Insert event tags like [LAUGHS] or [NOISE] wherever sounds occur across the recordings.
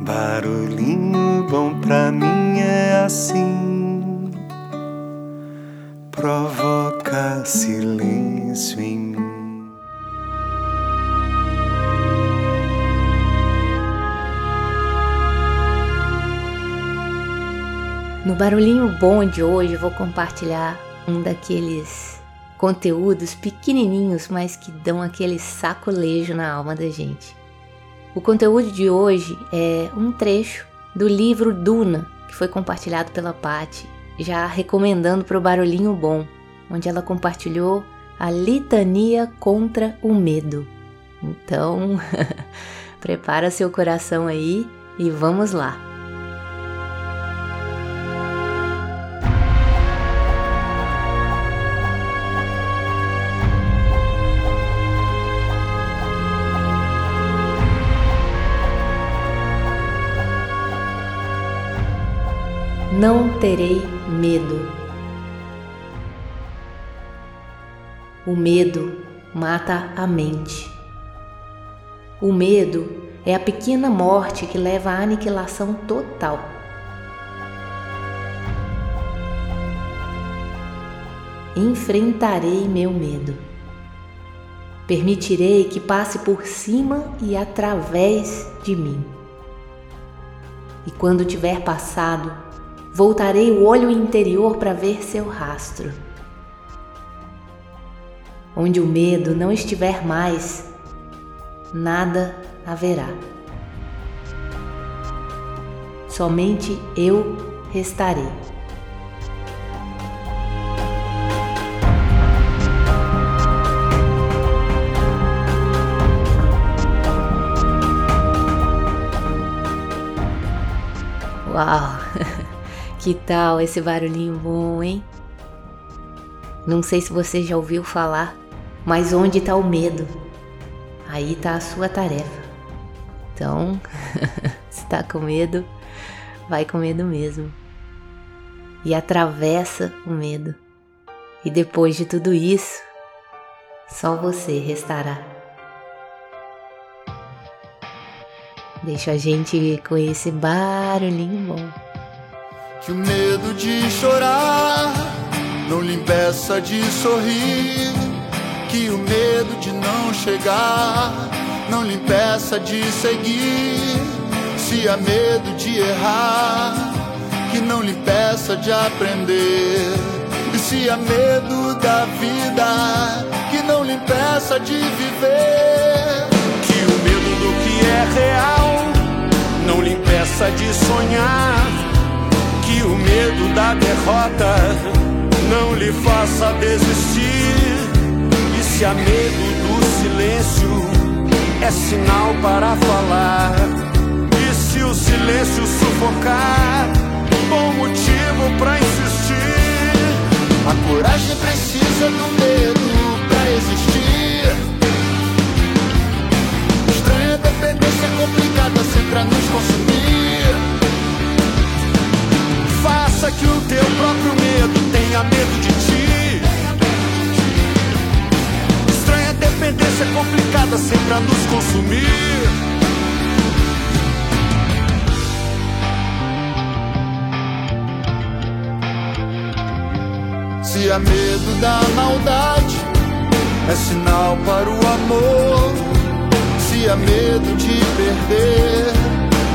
Barulhinho bom pra mim é assim, provoca silêncio em mim. No barulhinho bom de hoje vou compartilhar um daqueles conteúdos pequenininhos, mas que dão aquele sacolejo na alma da gente. O conteúdo de hoje é um trecho do livro Duna, que foi compartilhado pela Patti, já recomendando para o Barulhinho Bom, onde ela compartilhou a litania contra o medo. Então, [LAUGHS] prepara seu coração aí e vamos lá. Não terei medo. O medo mata a mente. O medo é a pequena morte que leva à aniquilação total. Enfrentarei meu medo. Permitirei que passe por cima e através de mim. E quando tiver passado, voltarei o olho interior para ver seu rastro. Onde o medo não estiver mais, nada haverá. Somente eu restarei. Uau! [LAUGHS] Que tal esse barulhinho bom, hein? Não sei se você já ouviu falar, mas onde está o medo? Aí está a sua tarefa. Então, [LAUGHS] se está com medo, vai com medo mesmo. E atravessa o medo. E depois de tudo isso, só você restará. Deixa a gente com esse barulhinho bom. Que o medo de chorar não lhe impeça de sorrir. Que o medo de não chegar não lhe impeça de seguir. Se há medo de errar, que não lhe impeça de aprender. E se há medo da vida, que não lhe impeça de viver. Que o medo do que é real não lhe impeça de sonhar que o medo da derrota não lhe faça desistir. E se há medo do silêncio, é sinal para falar. E se o silêncio sufocar, bom motivo para insistir. A coragem precisa do medo para existir. Complicada sempre a nos consumir. Se há medo da maldade, é sinal para o amor. Se há medo de perder,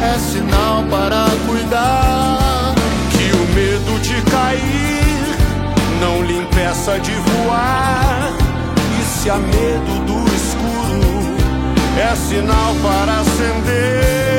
é sinal para cuidar medo de cair não lhe impeça de voar. Se há medo do escuro, é sinal para acender.